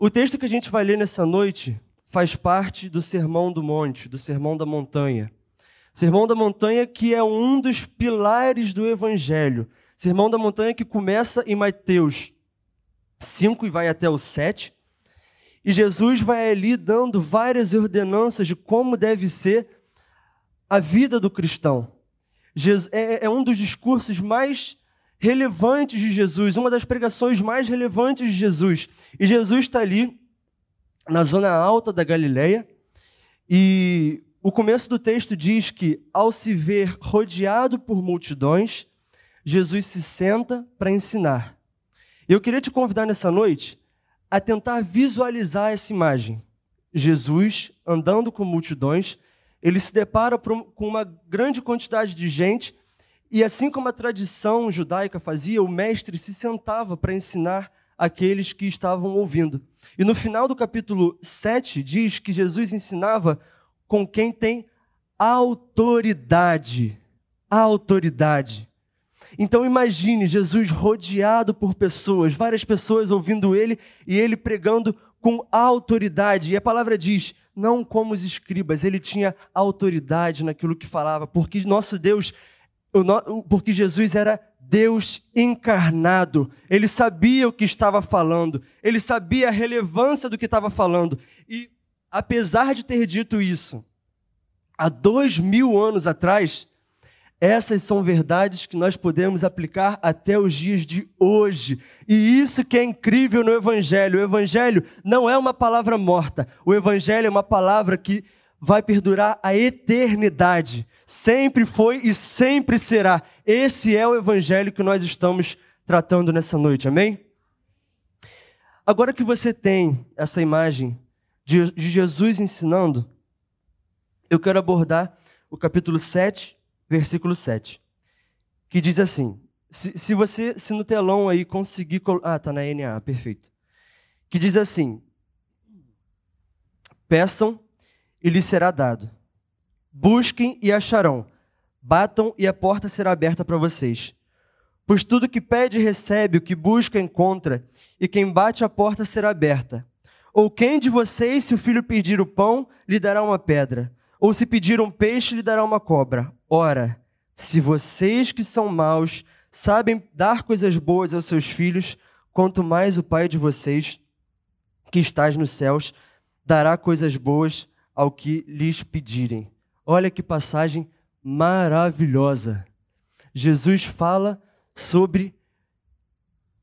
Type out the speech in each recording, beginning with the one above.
O texto que a gente vai ler nessa noite faz parte do Sermão do Monte, do Sermão da Montanha. Sermão da Montanha que é um dos pilares do Evangelho. Sermão da Montanha que começa em Mateus 5 e vai até o 7. E Jesus vai ali dando várias ordenanças de como deve ser a vida do cristão. É, é um dos discursos mais relevantes de Jesus, uma das pregações mais relevantes de Jesus. E Jesus está ali na zona alta da Galileia e o começo do texto diz que, ao se ver rodeado por multidões, Jesus se senta para ensinar. Eu queria te convidar nessa noite a tentar visualizar essa imagem. Jesus andando com multidões, ele se depara com uma grande quantidade de gente e assim como a tradição judaica fazia, o mestre se sentava para ensinar aqueles que estavam ouvindo. E no final do capítulo 7 diz que Jesus ensinava com quem tem autoridade. Autoridade. Então imagine Jesus rodeado por pessoas, várias pessoas ouvindo ele e ele pregando com autoridade. E a palavra diz: não como os escribas, ele tinha autoridade naquilo que falava, porque nosso Deus porque Jesus era Deus encarnado. Ele sabia o que estava falando, ele sabia a relevância do que estava falando. E, apesar de ter dito isso, há dois mil anos atrás, essas são verdades que nós podemos aplicar até os dias de hoje. E isso que é incrível no Evangelho. O Evangelho não é uma palavra morta. O Evangelho é uma palavra que vai perdurar a eternidade. Sempre foi e sempre será. Esse é o evangelho que nós estamos tratando nessa noite, amém? Agora que você tem essa imagem de Jesus ensinando, eu quero abordar o capítulo 7, versículo 7, que diz assim: se, se você, se no telão aí conseguir. Ah, tá na NA, perfeito. Que diz assim: Peçam e lhes será dado. Busquem e acharão. Batam e a porta será aberta para vocês. Pois tudo que pede recebe, o que busca encontra, e quem bate a porta será aberta. Ou quem de vocês, se o filho pedir o pão, lhe dará uma pedra? Ou se pedir um peixe, lhe dará uma cobra? Ora, se vocês que são maus sabem dar coisas boas aos seus filhos, quanto mais o Pai de vocês, que estás nos céus, dará coisas boas ao que lhes pedirem. Olha que passagem maravilhosa. Jesus fala sobre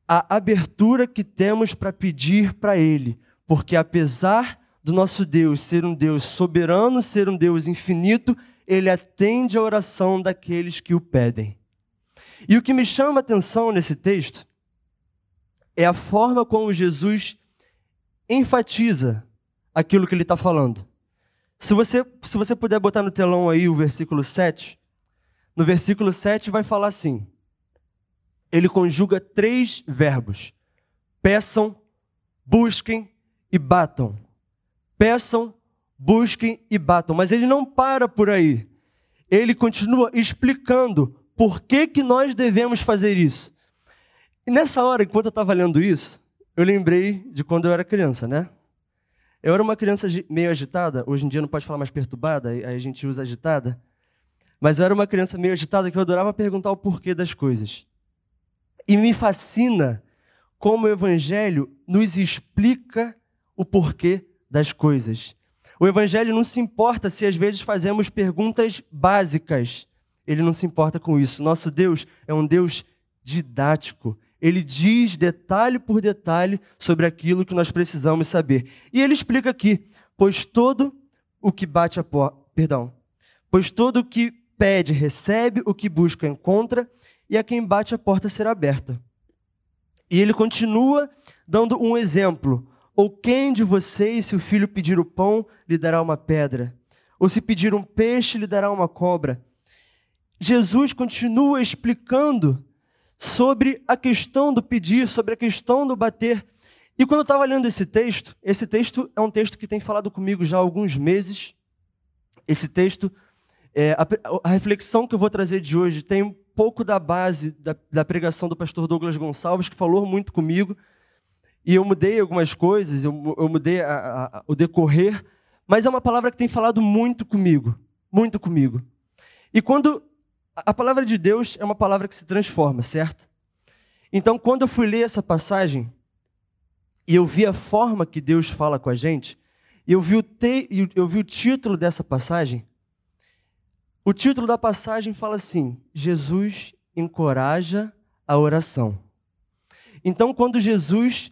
a abertura que temos para pedir para Ele, porque apesar do nosso Deus ser um Deus soberano, ser um Deus infinito, Ele atende a oração daqueles que o pedem. E o que me chama a atenção nesse texto é a forma como Jesus enfatiza aquilo que ele está falando. Se você, se você puder botar no telão aí o versículo 7, no versículo 7 vai falar assim: ele conjuga três verbos: peçam, busquem e batam. Peçam, busquem e batam. Mas ele não para por aí. Ele continua explicando por que, que nós devemos fazer isso. E nessa hora, enquanto eu estava lendo isso, eu lembrei de quando eu era criança, né? Eu era uma criança meio agitada, hoje em dia não pode falar mais perturbada, aí a gente usa agitada. Mas eu era uma criança meio agitada que eu adorava perguntar o porquê das coisas. E me fascina como o Evangelho nos explica o porquê das coisas. O Evangelho não se importa se às vezes fazemos perguntas básicas. Ele não se importa com isso. Nosso Deus é um Deus didático ele diz detalhe por detalhe sobre aquilo que nós precisamos saber. E ele explica aqui: pois todo o que bate a porta, perdão, pois todo o que pede recebe, o que busca encontra, e a quem bate a porta será aberta. E ele continua dando um exemplo. Ou quem de vocês, se o filho pedir o pão, lhe dará uma pedra? Ou se pedir um peixe, lhe dará uma cobra? Jesus continua explicando sobre a questão do pedir, sobre a questão do bater. E quando eu estava lendo esse texto, esse texto é um texto que tem falado comigo já há alguns meses. Esse texto, é, a, a, reflexão que eu vou trazer de hoje tem um pouco da base da, da pregação do pastor Douglas Gonçalves, que falou muito comigo. e eu mudei algumas coisas, eu, eu mudei a, a, o decorrer, mas é uma palavra que tem falado muito comigo, muito comigo. E quando a palavra de Deus é uma palavra que se transforma, certo? Então, quando eu fui ler essa passagem e eu vi a forma que Deus fala com a gente, eu vi o, te, eu vi o título dessa passagem, o título da passagem fala assim: Jesus encoraja a oração. Então, quando Jesus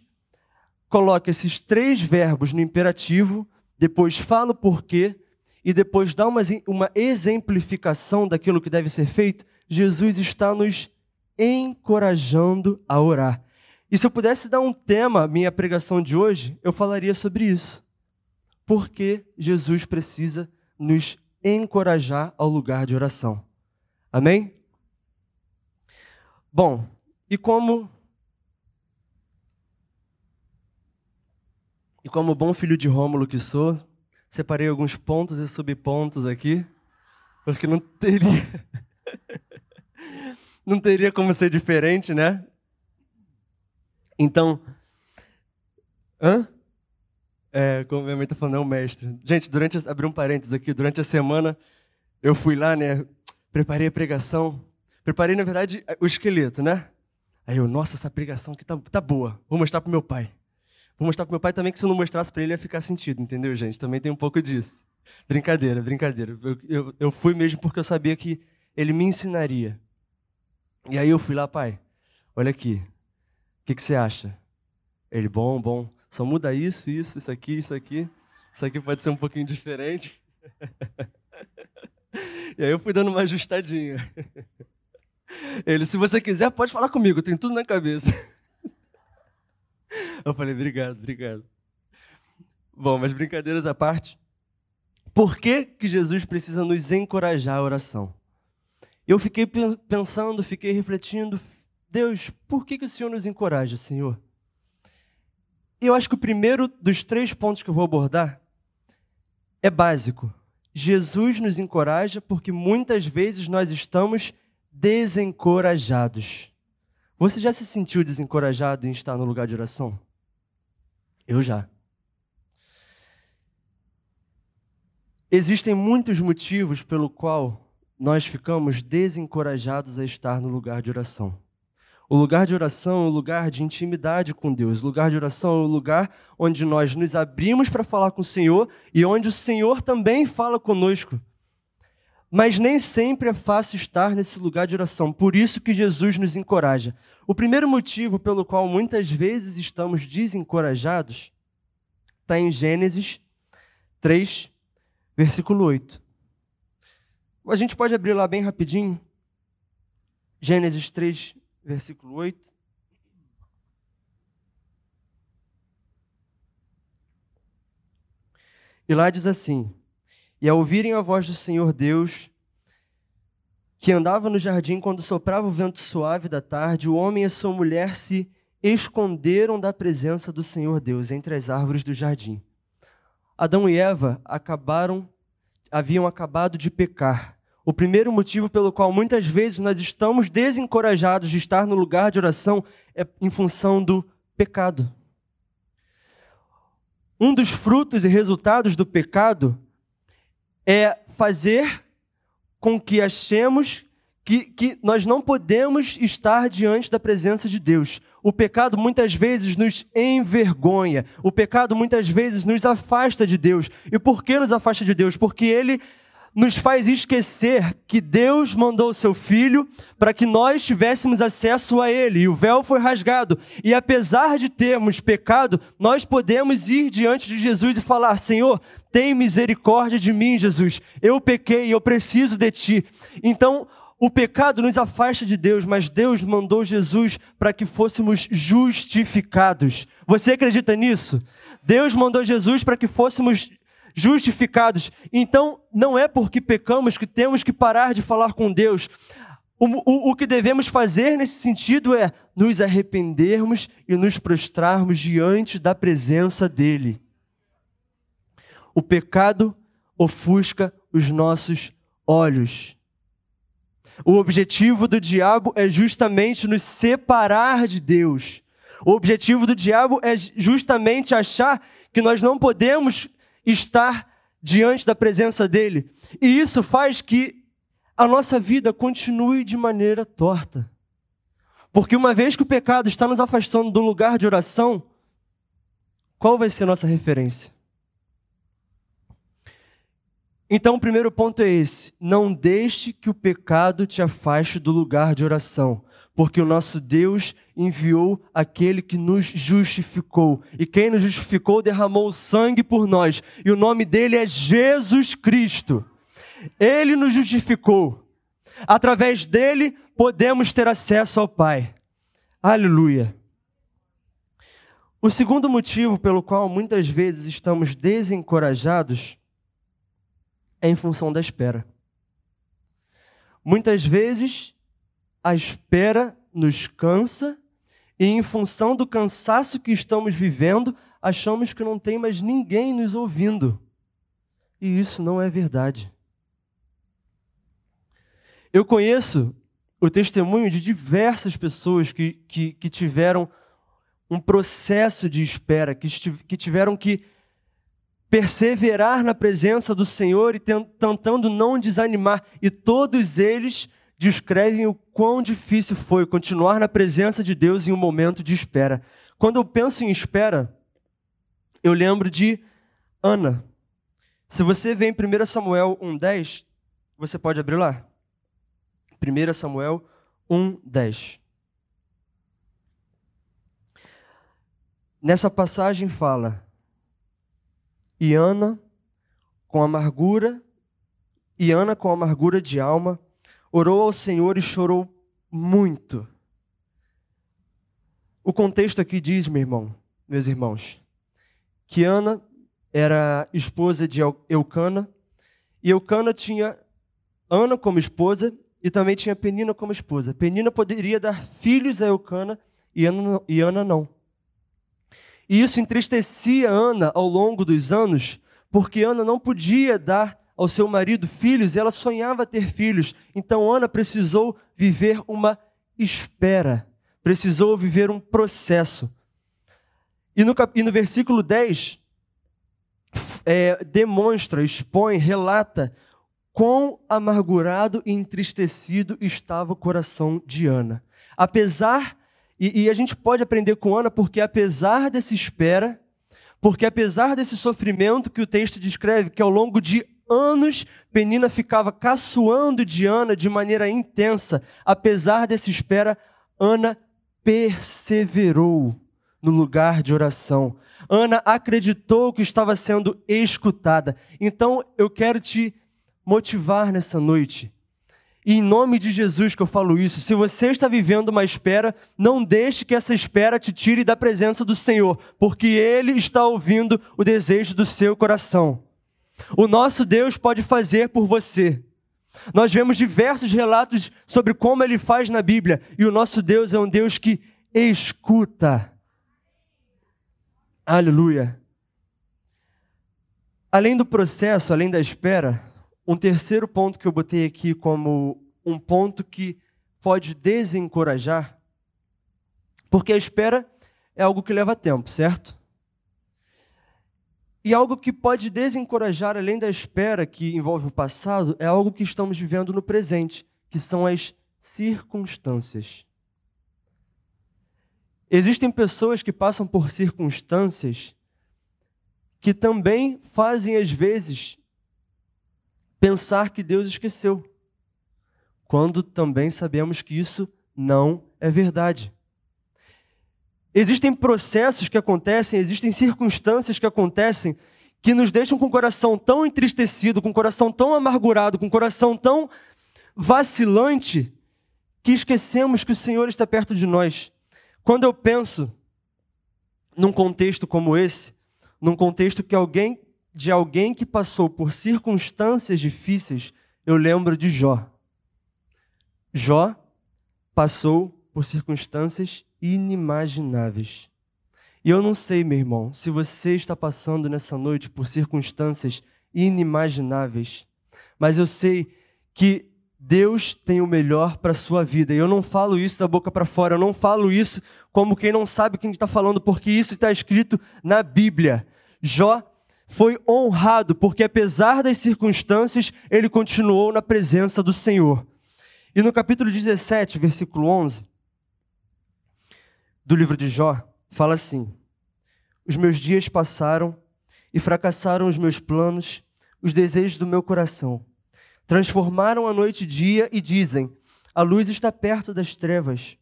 coloca esses três verbos no imperativo, depois fala o porquê e depois dá uma, uma exemplificação daquilo que deve ser feito, Jesus está nos encorajando a orar. E se eu pudesse dar um tema à minha pregação de hoje, eu falaria sobre isso. Porque Jesus precisa nos encorajar ao lugar de oração. Amém? Bom, e como E como bom filho de Rômulo que sou, separei alguns pontos e subpontos aqui, porque não teria não teria como ser diferente, né? Então, hã? É, como minha mãe tá falando, é o mestre. Gente, durante, abri um parênteses aqui, durante a semana eu fui lá, né, preparei a pregação, preparei, na verdade, o esqueleto, né? Aí eu, nossa, essa pregação aqui tá, tá boa, vou mostrar pro meu pai. Vou mostrar pro meu pai também que se eu não mostrasse para ele ia ficar sentido, entendeu, gente? Também tem um pouco disso. Brincadeira, brincadeira. Eu, eu, eu fui mesmo porque eu sabia que ele me ensinaria. E aí eu fui lá, pai, olha aqui, o que, que você acha? Ele, bom, bom, só muda isso, isso, isso aqui, isso aqui. Isso aqui pode ser um pouquinho diferente. e aí eu fui dando uma ajustadinha. Ele, se você quiser, pode falar comigo, tem tudo na cabeça. Eu falei, obrigado, obrigado. Bom, mas brincadeiras à parte, por que, que Jesus precisa nos encorajar a oração? Eu fiquei pensando, fiquei refletindo, Deus, por que, que o Senhor nos encoraja, Senhor? Eu acho que o primeiro dos três pontos que eu vou abordar é básico. Jesus nos encoraja porque muitas vezes nós estamos desencorajados. Você já se sentiu desencorajado em estar no lugar de oração? Eu já. Existem muitos motivos pelo qual nós ficamos desencorajados a estar no lugar de oração. O lugar de oração é um lugar de intimidade com Deus. O lugar de oração é um lugar onde nós nos abrimos para falar com o Senhor e onde o Senhor também fala conosco. Mas nem sempre é fácil estar nesse lugar de oração. Por isso que Jesus nos encoraja. O primeiro motivo pelo qual muitas vezes estamos desencorajados está em Gênesis 3, versículo 8. A gente pode abrir lá bem rapidinho. Gênesis 3, versículo 8. E lá diz assim: e ao ouvirem a voz do Senhor Deus, que andava no jardim quando soprava o vento suave da tarde, o homem e a sua mulher se esconderam da presença do Senhor Deus entre as árvores do jardim. Adão e Eva acabaram haviam acabado de pecar. O primeiro motivo pelo qual muitas vezes nós estamos desencorajados de estar no lugar de oração é em função do pecado. Um dos frutos e resultados do pecado é fazer com que achemos que, que nós não podemos estar diante da presença de Deus. O pecado muitas vezes nos envergonha, o pecado muitas vezes nos afasta de Deus. E por que nos afasta de Deus? Porque ele nos faz esquecer que Deus mandou o seu filho para que nós tivéssemos acesso a ele, e o véu foi rasgado. E apesar de termos pecado, nós podemos ir diante de Jesus e falar: Senhor, tem misericórdia de mim, Jesus. Eu pequei, eu preciso de ti. Então, o pecado nos afasta de Deus, mas Deus mandou Jesus para que fôssemos justificados. Você acredita nisso? Deus mandou Jesus para que fôssemos justificados. Então, não é porque pecamos que temos que parar de falar com Deus. O, o, o, que devemos fazer nesse sentido é nos arrependermos e nos prostrarmos diante da presença dEle. O pecado ofusca os nossos olhos. O objetivo do diabo é justamente nos separar de Deus. O objetivo do diabo é justamente achar que nós não podemos estar diante da presença dele. E isso faz que a nossa vida continue de maneira torta. Porque uma vez que o pecado está nos afastando do lugar de oração, qual vai ser nossa referência? Então, o primeiro ponto é esse: não deixe que o pecado te afaste do lugar de oração, porque o nosso Deus enviou aquele que nos justificou. E quem nos justificou derramou sangue por nós, e o nome dele é Jesus Cristo. Ele nos justificou. Através dele podemos ter acesso ao Pai. Aleluia. O segundo motivo pelo qual muitas vezes estamos desencorajados é em função da espera. Muitas vezes a espera nos cansa e, em função do cansaço que estamos vivendo, achamos que não tem mais ninguém nos ouvindo. E isso não é verdade. Eu conheço o testemunho de diversas pessoas que, que, que tiveram um processo de espera, que, que tiveram que perseverar na presença do Senhor e tentando não desanimar. E todos eles descrevem o quão difícil foi continuar na presença de Deus em um momento de espera. Quando eu penso em espera, eu lembro de Ana. Se você vê em 1 Samuel 1,10, você pode abrir lá. 1 Samuel 1:10. Nessa passagem fala: E Ana, com amargura, e Ana com amargura de alma, orou ao Senhor e chorou muito. O contexto aqui diz, meu irmão, meus irmãos, que Ana era esposa de Eucana, e Eucana tinha Ana como esposa e também tinha Penina como esposa. Penina poderia dar filhos a Eucana e Ana, e Ana não. E isso entristecia Ana ao longo dos anos, porque Ana não podia dar ao seu marido filhos e ela sonhava ter filhos. Então Ana precisou viver uma espera, precisou viver um processo. E no, e no versículo 10, é, demonstra, expõe, relata quão amargurado e entristecido estava o coração de Ana. Apesar, e, e, a gente pode aprender com Ana, porque apesar dessa espera, porque apesar desse sofrimento que o texto descreve, que ao longo de anos Penina ficava caçoando de Ana de maneira intensa, apesar dessa espera, Ana perseverou no lugar de oração. Ana acreditou que estava sendo escutada. Então eu quero te motivar nessa noite. E em nome de Jesus que eu falo isso. Se você está vivendo uma espera, não deixe que essa espera te tire da presença do Senhor, porque Ele está ouvindo o desejo do seu coração. O nosso Deus pode fazer por você. Nós vemos diversos relatos sobre como Ele faz na Bíblia, e o nosso Deus é um Deus que escuta. Aleluia. Além do processo, além da espera, um terceiro ponto que eu botei aqui como um ponto que pode desencorajar, porque a espera é algo que leva tempo, certo? E algo que pode desencorajar, além da espera que envolve o passado, é algo que estamos vivendo no presente, que são as circunstâncias. Existem pessoas que passam por circunstâncias que também fazem, às vezes, pensar que Deus esqueceu, quando também sabemos que isso não é verdade. Existem processos que acontecem, existem circunstâncias que acontecem que nos deixam com o coração tão entristecido, com o coração tão amargurado, com o coração tão vacilante, que esquecemos que o Senhor está perto de nós. Quando eu penso num contexto como esse, num contexto que alguém de alguém que passou por circunstâncias difíceis, eu lembro de Jó. Jó passou por circunstâncias inimagináveis. E eu não sei, meu irmão, se você está passando nessa noite por circunstâncias inimagináveis, mas eu sei que Deus tem o melhor para a sua vida. E eu não falo isso da boca para fora, eu não falo isso como quem não sabe quem está falando, porque isso está escrito na Bíblia. Jó foi honrado, porque apesar das circunstâncias, ele continuou na presença do Senhor. E no capítulo 17, versículo 11, do livro de Jó, fala assim: Os meus dias passaram e fracassaram os meus planos, os desejos do meu coração. Transformaram a noite dia e dizem: A luz está perto das trevas.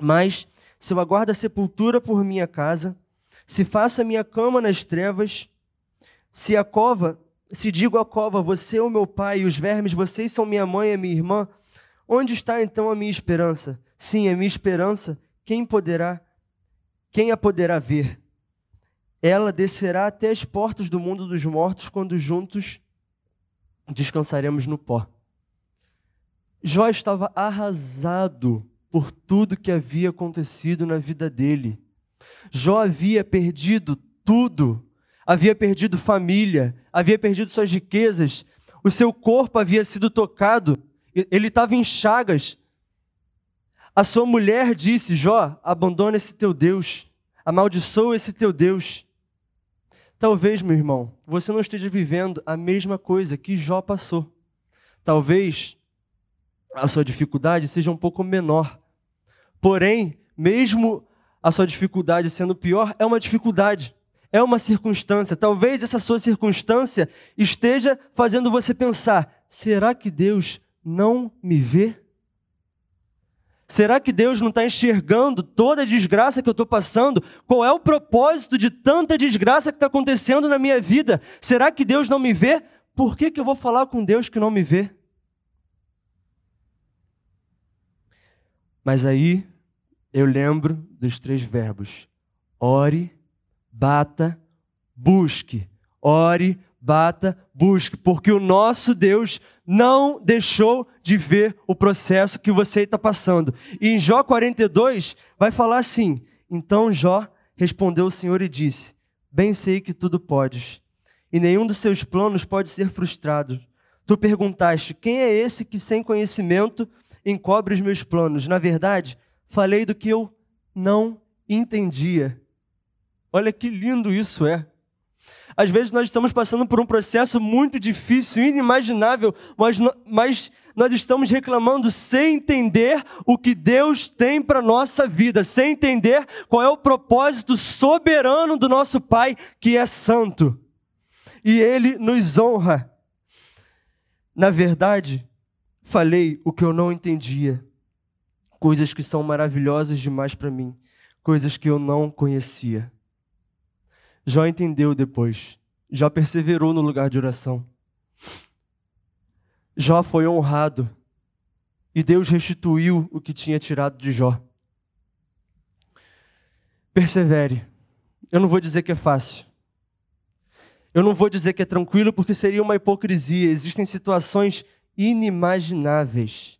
Mas se eu aguardo a sepultura por minha casa, se faço a minha cama nas trevas, se a cova, se digo à cova, você é o meu pai, e os vermes, vocês são minha mãe e minha irmã, onde está então a minha esperança? Sim, a minha esperança, quem poderá, quem a poderá ver? Ela descerá até as portas do mundo dos mortos quando juntos descansaremos no pó. Jó estava arrasado por tudo que havia acontecido na vida dele. Jó havia perdido tudo, havia perdido família, havia perdido suas riquezas, o seu corpo havia sido tocado, ele estava em chagas. A sua mulher disse: Jó, abandona esse teu Deus, amaldiçoa esse teu Deus. Talvez, meu irmão, você não esteja vivendo a mesma coisa que Jó passou. Talvez a sua dificuldade seja um pouco menor. Porém, mesmo a sua dificuldade sendo pior, é uma dificuldade, é uma circunstância. Talvez essa sua circunstância esteja fazendo você pensar: será que Deus não me vê? Será que Deus não está enxergando toda a desgraça que eu estou passando? Qual é o propósito de tanta desgraça que está acontecendo na minha vida? Será que Deus não me vê? Por que, que eu vou falar com Deus que não me vê? Mas aí eu lembro dos três verbos: ore, bata, busque. Ore, bata, busque, porque o nosso Deus não deixou de ver o processo que você está passando. E em Jó 42 vai falar assim: Então Jó respondeu o Senhor e disse: Bem sei que tudo podes, e nenhum dos seus planos pode ser frustrado. Tu perguntaste: Quem é esse que sem conhecimento encobre os meus planos? Na verdade, falei do que eu não entendia. Olha que lindo isso é. Às vezes nós estamos passando por um processo muito difícil, inimaginável, mas, mas nós estamos reclamando sem entender o que Deus tem para a nossa vida, sem entender qual é o propósito soberano do nosso Pai, que é santo. E Ele nos honra. Na verdade, falei o que eu não entendia coisas que são maravilhosas demais para mim, coisas que eu não conhecia. Jó entendeu depois. Jó perseverou no lugar de oração. Jó foi honrado e Deus restituiu o que tinha tirado de Jó. Persevere. Eu não vou dizer que é fácil. Eu não vou dizer que é tranquilo, porque seria uma hipocrisia. Existem situações inimagináveis.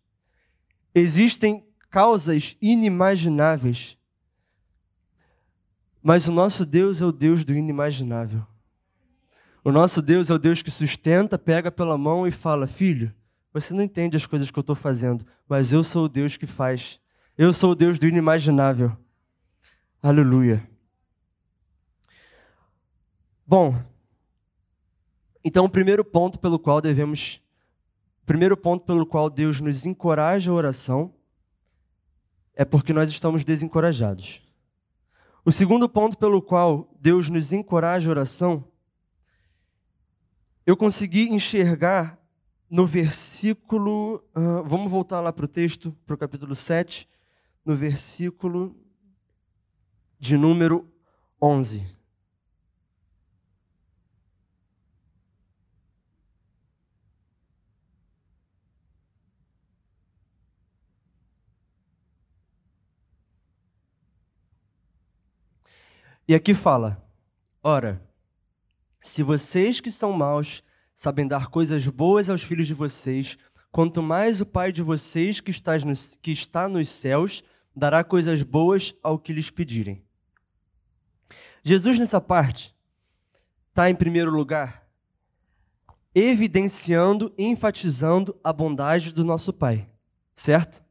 Existem causas inimagináveis. Mas o nosso Deus é o Deus do inimaginável. O nosso Deus é o Deus que sustenta, pega pela mão e fala: Filho, você não entende as coisas que eu estou fazendo, mas eu sou o Deus que faz. Eu sou o Deus do inimaginável. Aleluia. Bom, então o primeiro ponto pelo qual devemos. Primeiro ponto pelo qual Deus nos encoraja a oração é porque nós estamos desencorajados. O segundo ponto pelo qual Deus nos encoraja a oração, eu consegui enxergar no versículo. Uh, vamos voltar lá para o texto, para o capítulo 7, no versículo de número 11. E aqui fala: Ora, se vocês que são maus sabem dar coisas boas aos filhos de vocês, quanto mais o Pai de vocês que está nos, que está nos céus dará coisas boas ao que lhes pedirem. Jesus, nessa parte, está em primeiro lugar evidenciando, enfatizando a bondade do nosso Pai, certo?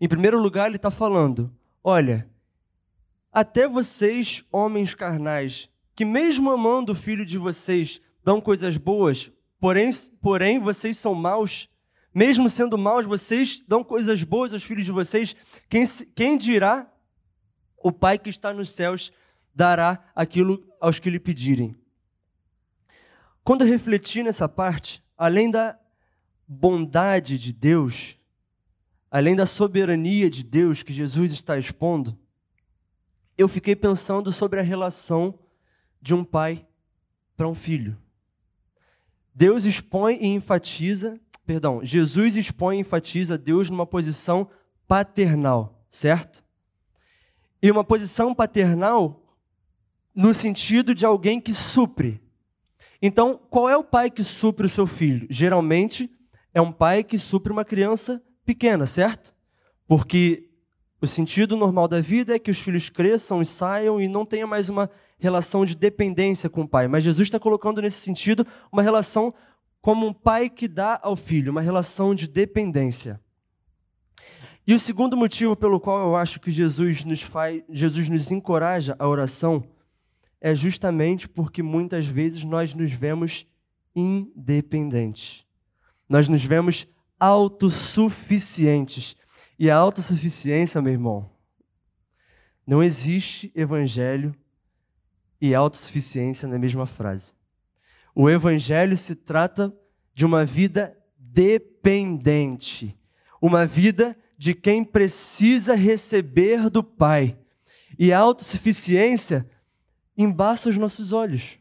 Em primeiro lugar, ele está falando: olha, até vocês, homens carnais, que mesmo amando o filho de vocês, dão coisas boas, porém, porém vocês são maus, mesmo sendo maus, vocês dão coisas boas aos filhos de vocês, quem, quem dirá? O Pai que está nos céus dará aquilo aos que lhe pedirem. Quando eu refleti nessa parte, além da bondade de Deus, além da soberania de Deus que Jesus está expondo, eu fiquei pensando sobre a relação de um pai para um filho. Deus expõe e enfatiza, perdão, Jesus expõe e enfatiza Deus numa posição paternal, certo? E uma posição paternal no sentido de alguém que supre. Então, qual é o pai que supre o seu filho? Geralmente é um pai que supre uma criança pequena, certo? Porque o sentido normal da vida é que os filhos cresçam e saiam e não tenha mais uma relação de dependência com o pai. Mas Jesus está colocando nesse sentido uma relação como um pai que dá ao filho, uma relação de dependência. E o segundo motivo pelo qual eu acho que Jesus nos faz, Jesus nos encoraja a oração é justamente porque muitas vezes nós nos vemos independentes. Nós nos vemos autossuficientes. E a autossuficiência, meu irmão, não existe evangelho e autossuficiência na mesma frase. O evangelho se trata de uma vida dependente, uma vida de quem precisa receber do Pai. E a autossuficiência embaça os nossos olhos.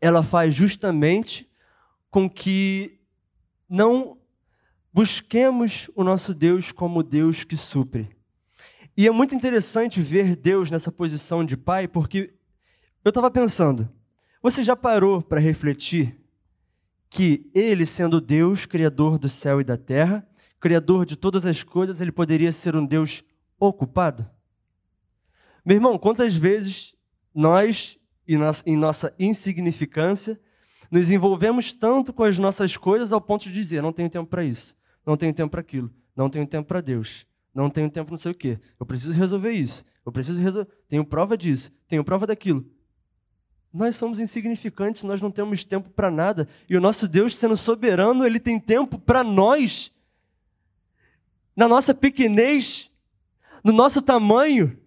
Ela faz justamente com que não busquemos o nosso Deus como Deus que supre. E é muito interessante ver Deus nessa posição de pai, porque eu estava pensando, você já parou para refletir que Ele, sendo Deus, Criador do céu e da terra, Criador de todas as coisas, ele poderia ser um Deus ocupado? Meu irmão, quantas vezes nós, em nossa insignificância, nos envolvemos tanto com as nossas coisas ao ponto de dizer: não tenho tempo para isso, não tenho tempo para aquilo, não tenho tempo para Deus, não tenho tempo não sei o quê, eu preciso resolver isso, eu preciso resolver, tenho prova disso, tenho prova daquilo. Nós somos insignificantes, nós não temos tempo para nada, e o nosso Deus, sendo soberano, ele tem tempo para nós na nossa pequenez, no nosso tamanho.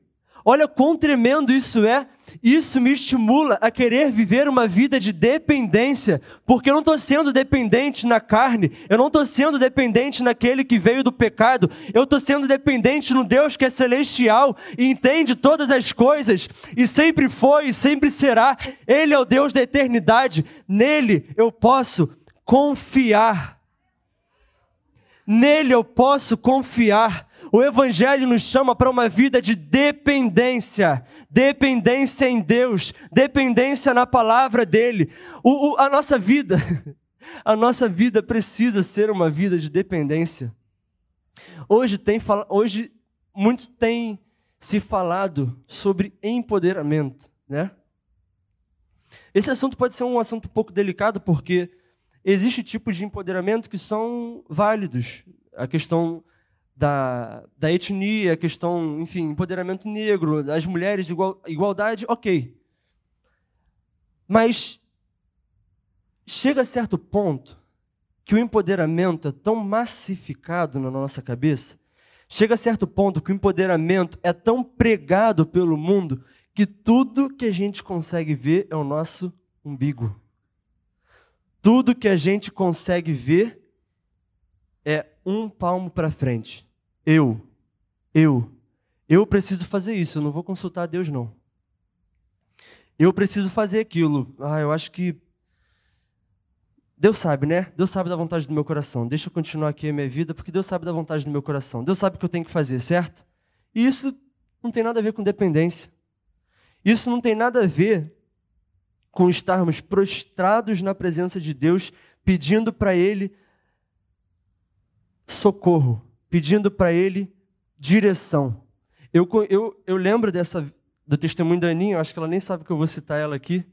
Olha quão tremendo isso é. Isso me estimula a querer viver uma vida de dependência, porque eu não estou sendo dependente na carne, eu não estou sendo dependente naquele que veio do pecado, eu estou sendo dependente no Deus que é celestial e entende todas as coisas, e sempre foi e sempre será. Ele é o Deus da eternidade, nele eu posso confiar. Nele eu posso confiar. O Evangelho nos chama para uma vida de dependência, dependência em Deus, dependência na palavra dele. O, o, a nossa vida, a nossa vida precisa ser uma vida de dependência. Hoje tem hoje muito tem se falado sobre empoderamento, né? Esse assunto pode ser um assunto um pouco delicado porque Existem tipos de empoderamento que são válidos. A questão da, da etnia, a questão, enfim, empoderamento negro, das mulheres, igual, igualdade, ok. Mas chega a certo ponto que o empoderamento é tão massificado na nossa cabeça, chega a certo ponto que o empoderamento é tão pregado pelo mundo que tudo que a gente consegue ver é o nosso umbigo. Tudo que a gente consegue ver é um palmo para frente. Eu, eu, eu preciso fazer isso, eu não vou consultar a Deus, não. Eu preciso fazer aquilo. Ah, eu acho que. Deus sabe, né? Deus sabe da vontade do meu coração. Deixa eu continuar aqui a minha vida, porque Deus sabe da vontade do meu coração. Deus sabe o que eu tenho que fazer, certo? E isso não tem nada a ver com dependência. Isso não tem nada a ver com estarmos prostrados na presença de Deus, pedindo para Ele socorro, pedindo para Ele direção. Eu, eu, eu lembro dessa do testemunho da Aninha, acho que ela nem sabe que eu vou citar ela aqui,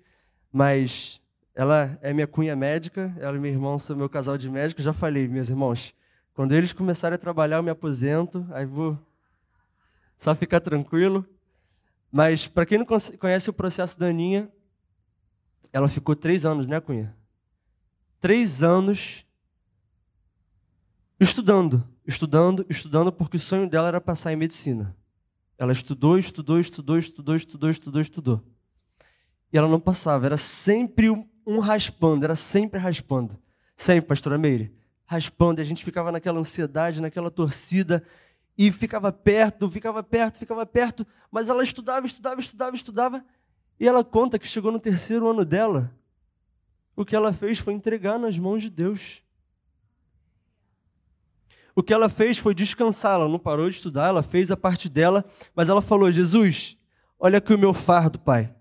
mas Ela é minha cunha médica, ela e meu irmão são meu casal de médicos. Já falei, meus irmãos, quando eles começarem a trabalhar, eu me aposento, aí vou só ficar tranquilo. Mas, para quem não conhece o processo da Aninha, ela ficou três anos, né, Cunha? Três anos estudando, estudando, estudando, porque o sonho dela era passar em medicina. Ela estudou, estudou, estudou, estudou, estudou, estudou, estudou. E ela não passava, era sempre um raspando, era sempre raspando. Sempre, pastora Meire raspando, e a gente ficava naquela ansiedade, naquela torcida, e ficava perto, ficava perto, ficava perto, mas ela estudava, estudava, estudava, estudava, e ela conta que chegou no terceiro ano dela, o que ela fez foi entregar nas mãos de Deus. O que ela fez foi descansar, ela não parou de estudar, ela fez a parte dela, mas ela falou: Jesus, olha aqui o meu fardo, Pai.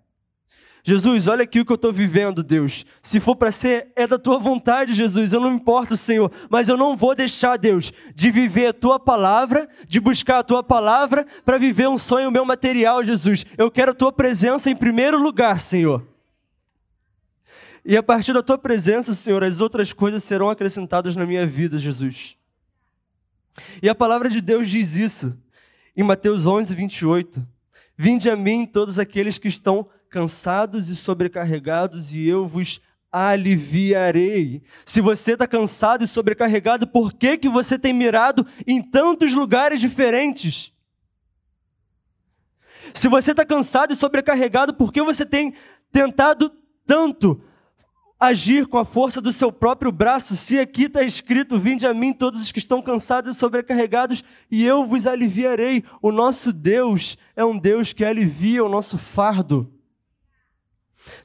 Jesus, olha aqui o que eu estou vivendo, Deus. Se for para ser, é da tua vontade, Jesus. Eu não me importo, Senhor. Mas eu não vou deixar, Deus, de viver a tua palavra, de buscar a tua palavra, para viver um sonho meu material, Jesus. Eu quero a tua presença em primeiro lugar, Senhor. E a partir da tua presença, Senhor, as outras coisas serão acrescentadas na minha vida, Jesus. E a palavra de Deus diz isso em Mateus 11, 28. Vinde a mim todos aqueles que estão cansados e sobrecarregados, e eu vos aliviarei. Se você está cansado e sobrecarregado, por que, que você tem mirado em tantos lugares diferentes? Se você está cansado e sobrecarregado, por que você tem tentado tanto agir com a força do seu próprio braço? Se aqui está escrito: Vinde a mim todos os que estão cansados e sobrecarregados, e eu vos aliviarei. O nosso Deus é um Deus que alivia o nosso fardo.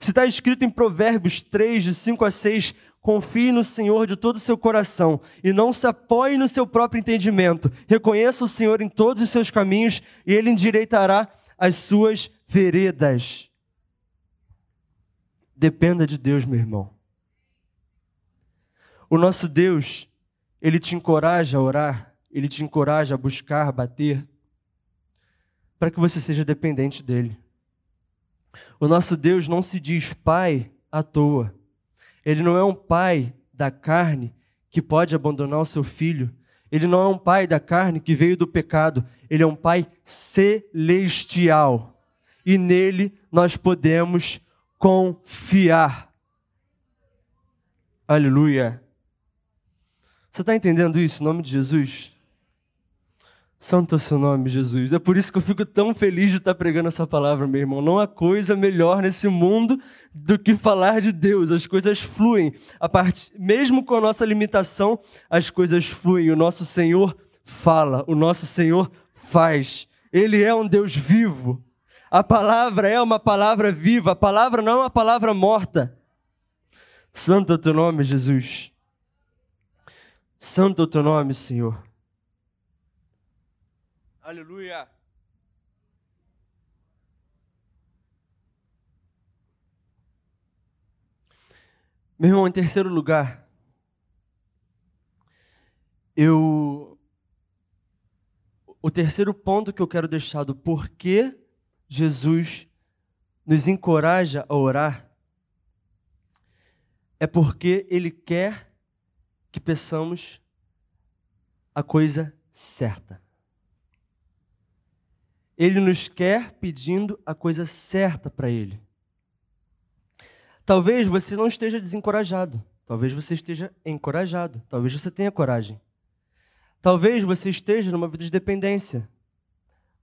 Se está escrito em Provérbios 3, de 5 a 6, confie no Senhor de todo o seu coração e não se apoie no seu próprio entendimento. Reconheça o Senhor em todos os seus caminhos e ele endireitará as suas veredas. Dependa de Deus, meu irmão. O nosso Deus, ele te encoraja a orar, ele te encoraja a buscar, bater, para que você seja dependente dele. O nosso Deus não se diz pai à toa. Ele não é um pai da carne que pode abandonar o seu filho. Ele não é um pai da carne que veio do pecado. Ele é um pai celestial. E nele nós podemos confiar. Aleluia. Você está entendendo isso em nome de Jesus? Santo é o seu nome, Jesus. É por isso que eu fico tão feliz de estar pregando essa palavra, meu irmão. Não há coisa melhor nesse mundo do que falar de Deus. As coisas fluem. A part... Mesmo com a nossa limitação, as coisas fluem. O nosso Senhor fala, o nosso Senhor faz. Ele é um Deus vivo. A palavra é uma palavra viva. A palavra não é uma palavra morta. Santo é o teu nome, Jesus. Santo é o teu nome, Senhor. Aleluia. Meu irmão, em terceiro lugar, eu. O terceiro ponto que eu quero deixar do porquê Jesus nos encoraja a orar é porque Ele quer que peçamos a coisa certa. Ele nos quer pedindo a coisa certa para Ele. Talvez você não esteja desencorajado. Talvez você esteja encorajado. Talvez você tenha coragem. Talvez você esteja numa vida de dependência.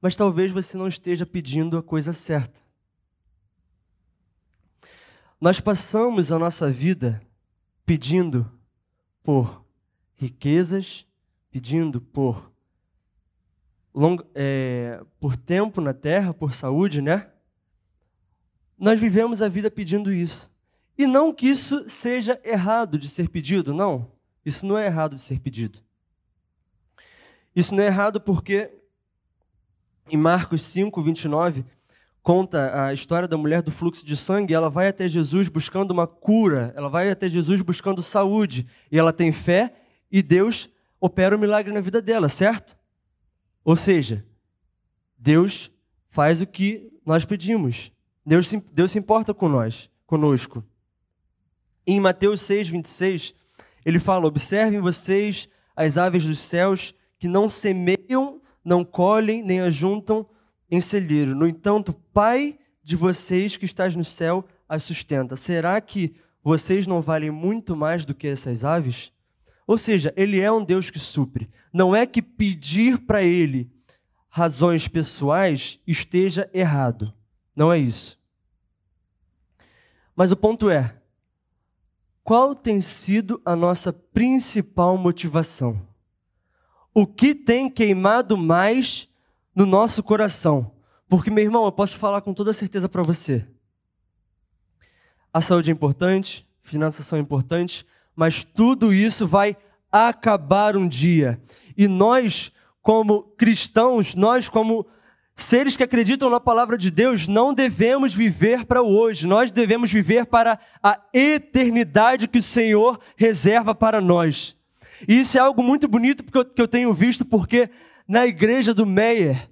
Mas talvez você não esteja pedindo a coisa certa. Nós passamos a nossa vida pedindo por riquezas, pedindo por é, por tempo na terra, por saúde, né? Nós vivemos a vida pedindo isso. E não que isso seja errado de ser pedido, não. Isso não é errado de ser pedido. Isso não é errado porque em Marcos 5, 29, conta a história da mulher do fluxo de sangue. Ela vai até Jesus buscando uma cura, ela vai até Jesus buscando saúde. E ela tem fé e Deus opera o um milagre na vida dela, certo? Ou seja, Deus faz o que nós pedimos. Deus se, Deus se importa com nós, conosco. em Mateus 6, 26, ele fala: Observem vocês as aves dos céus, que não semeiam, não colhem, nem ajuntam em celeiro. No entanto, Pai de vocês que estás no céu as sustenta. Será que vocês não valem muito mais do que essas aves? Ou seja, ele é um Deus que supre. Não é que pedir para ele razões pessoais esteja errado. Não é isso. Mas o ponto é: qual tem sido a nossa principal motivação? O que tem queimado mais no nosso coração? Porque, meu irmão, eu posso falar com toda certeza para você. A saúde é importante, finanças são importantes, mas tudo isso vai acabar um dia. E nós, como cristãos, nós, como seres que acreditam na palavra de Deus, não devemos viver para hoje, nós devemos viver para a eternidade que o Senhor reserva para nós. E isso é algo muito bonito que eu tenho visto, porque na igreja do Meyer,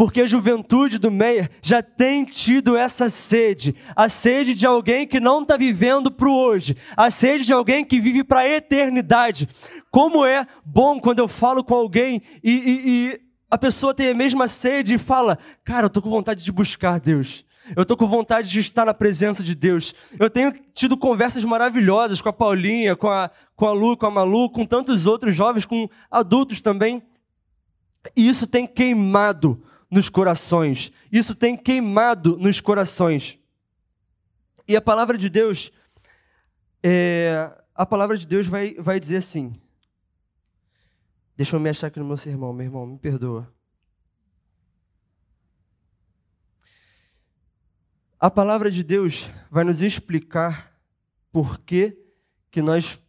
porque a juventude do Meyer já tem tido essa sede, a sede de alguém que não está vivendo para o hoje, a sede de alguém que vive para a eternidade. Como é bom quando eu falo com alguém e, e, e a pessoa tem a mesma sede e fala: Cara, eu estou com vontade de buscar Deus. Eu estou com vontade de estar na presença de Deus. Eu tenho tido conversas maravilhosas com a Paulinha, com a, com a Lu, com a Malu, com tantos outros jovens, com adultos também. E isso tem queimado nos corações. Isso tem queimado nos corações. E a palavra de Deus, é, a palavra de Deus vai, vai dizer assim. Deixa eu me achar aqui no meu sermão, meu irmão, me perdoa. A palavra de Deus vai nos explicar por que, que nós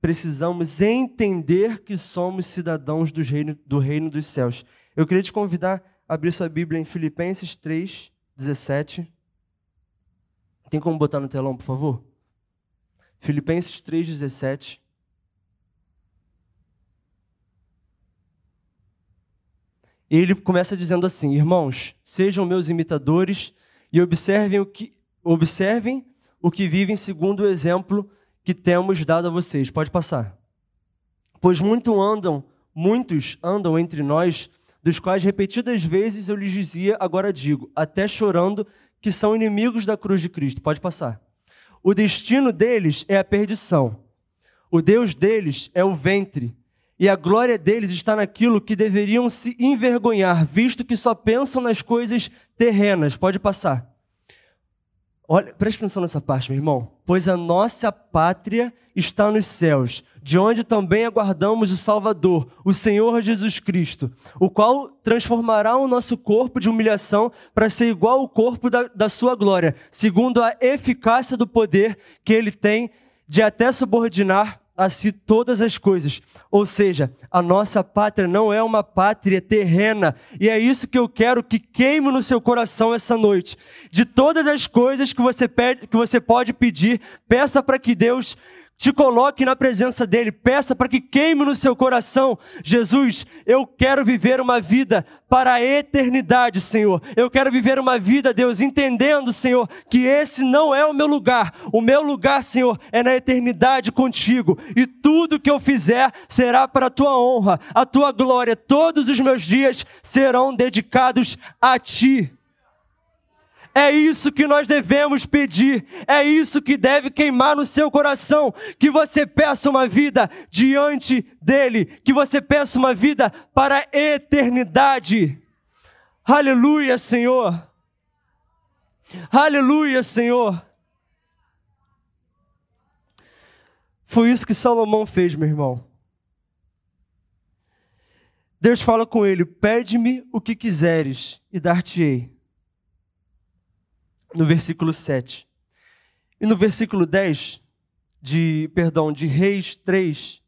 precisamos entender que somos cidadãos do reino, do reino dos céus. Eu queria te convidar abrir sua Bíblia em Filipenses 3, 17. Tem como botar no telão, por favor? Filipenses 3, 17. E ele começa dizendo assim: Irmãos, sejam meus imitadores e observem o que, observem o que vivem segundo o exemplo que temos dado a vocês. Pode passar. Pois muito andam, muitos andam entre nós dos quais repetidas vezes eu lhes dizia, agora digo, até chorando, que são inimigos da cruz de Cristo. Pode passar. O destino deles é a perdição. O Deus deles é o ventre. E a glória deles está naquilo que deveriam se envergonhar, visto que só pensam nas coisas terrenas. Pode passar. Olha, preste atenção nessa parte, meu irmão. Pois a nossa pátria está nos céus, de onde também aguardamos o Salvador, o Senhor Jesus Cristo, o qual transformará o nosso corpo de humilhação para ser igual ao corpo da, da sua glória, segundo a eficácia do poder que ele tem de até subordinar a si todas as coisas. Ou seja, a nossa pátria não é uma pátria terrena. E é isso que eu quero que queime no seu coração essa noite. De todas as coisas que você, pede, que você pode pedir, peça para que Deus te coloque na presença dele, peça para que queime no seu coração. Jesus, eu quero viver uma vida para a eternidade, Senhor. Eu quero viver uma vida, Deus, entendendo, Senhor, que esse não é o meu lugar. O meu lugar, Senhor, é na eternidade contigo. E tudo que eu fizer será para a tua honra, a tua glória. Todos os meus dias serão dedicados a ti. É isso que nós devemos pedir, é isso que deve queimar no seu coração. Que você peça uma vida diante dEle, que você peça uma vida para a eternidade. Aleluia, Senhor. Aleluia, Senhor. Foi isso que Salomão fez, meu irmão. Deus fala com ele: Pede-me o que quiseres e dar-te-ei no versículo 7. E no versículo 10 de, perdão, de Reis 3,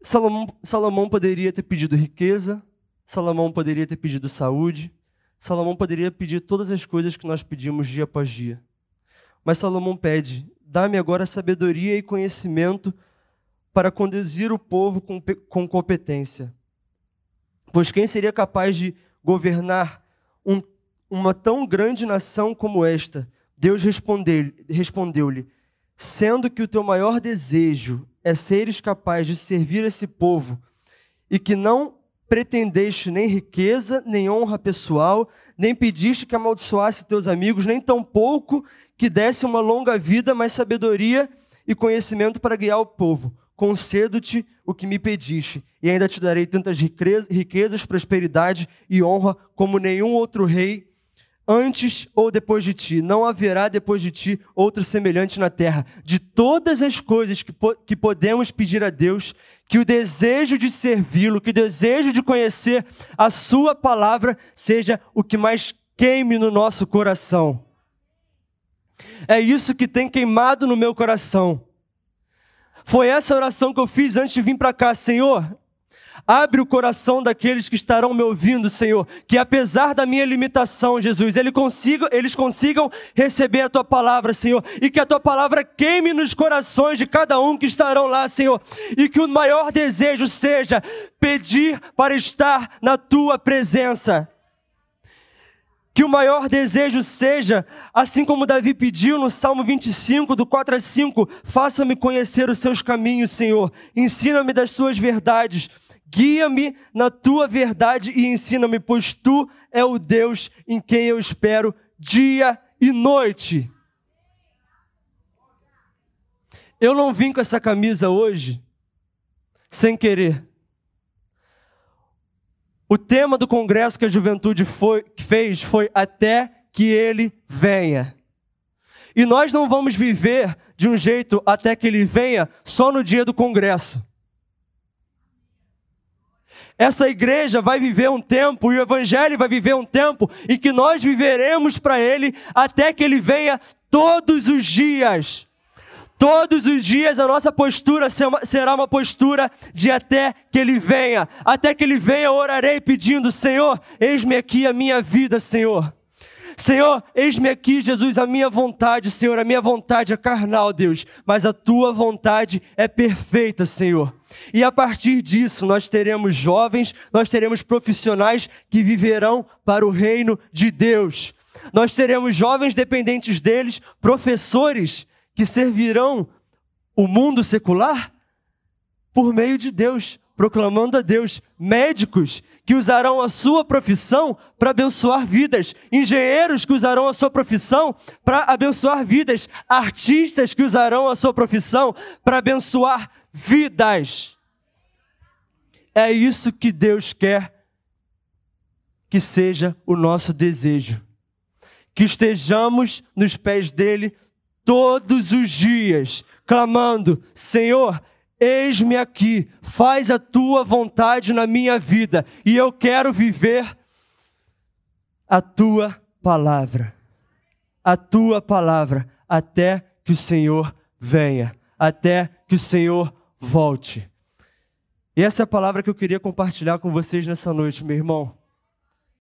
Salomão, Salomão poderia ter pedido riqueza, Salomão poderia ter pedido saúde, Salomão poderia pedir todas as coisas que nós pedimos dia após dia. Mas Salomão pede: dá-me agora sabedoria e conhecimento para conduzir o povo com, com competência. Pois quem seria capaz de governar uma tão grande nação como esta? Deus respondeu-lhe: sendo que o teu maior desejo é seres capaz de servir esse povo e que não pretendeste nem riqueza, nem honra pessoal, nem pediste que amaldiçoasse teus amigos, nem tampouco que desse uma longa vida, mas sabedoria e conhecimento para guiar o povo. Concedo-te o que me pediste, e ainda te darei tantas riquezas, prosperidade e honra como nenhum outro rei antes ou depois de ti. Não haverá depois de ti outro semelhante na terra. De todas as coisas que, po que podemos pedir a Deus, que o desejo de servi-lo, que o desejo de conhecer a Sua palavra seja o que mais queime no nosso coração. É isso que tem queimado no meu coração. Foi essa oração que eu fiz antes de vir para cá, Senhor. Abre o coração daqueles que estarão me ouvindo, Senhor, que apesar da minha limitação, Jesus, eles consigam, eles consigam receber a tua palavra, Senhor, e que a tua palavra queime nos corações de cada um que estarão lá, Senhor, e que o maior desejo seja pedir para estar na tua presença. Que o maior desejo seja, assim como Davi pediu no Salmo 25, do 4 a 5, faça-me conhecer os seus caminhos, Senhor, ensina-me das suas verdades Guia-me na tua verdade e ensina-me, pois tu é o Deus em quem eu espero dia e noite. Eu não vim com essa camisa hoje sem querer. O tema do congresso que a juventude foi, fez foi até que ele venha. E nós não vamos viver de um jeito até que ele venha só no dia do congresso. Essa igreja vai viver um tempo, e o Evangelho vai viver um tempo, e que nós viveremos para Ele até que Ele venha todos os dias. Todos os dias a nossa postura será uma postura de até que Ele venha. Até que Ele venha, eu orarei pedindo: Senhor, eis-me aqui a minha vida, Senhor. Senhor, eis-me aqui, Jesus, a minha vontade, Senhor, a minha vontade é carnal, Deus, mas a tua vontade é perfeita, Senhor. E a partir disso, nós teremos jovens, nós teremos profissionais que viverão para o reino de Deus. Nós teremos jovens dependentes deles, professores que servirão o mundo secular por meio de Deus, proclamando a Deus, médicos que usarão a sua profissão para abençoar vidas, engenheiros que usarão a sua profissão para abençoar vidas, artistas que usarão a sua profissão para abençoar vidas. É isso que Deus quer que seja o nosso desejo. Que estejamos nos pés dele todos os dias, clamando: Senhor, Eis-me aqui, faz a tua vontade na minha vida, e eu quero viver a tua palavra. A tua palavra, até que o Senhor venha, até que o Senhor volte. E essa é a palavra que eu queria compartilhar com vocês nessa noite, meu irmão.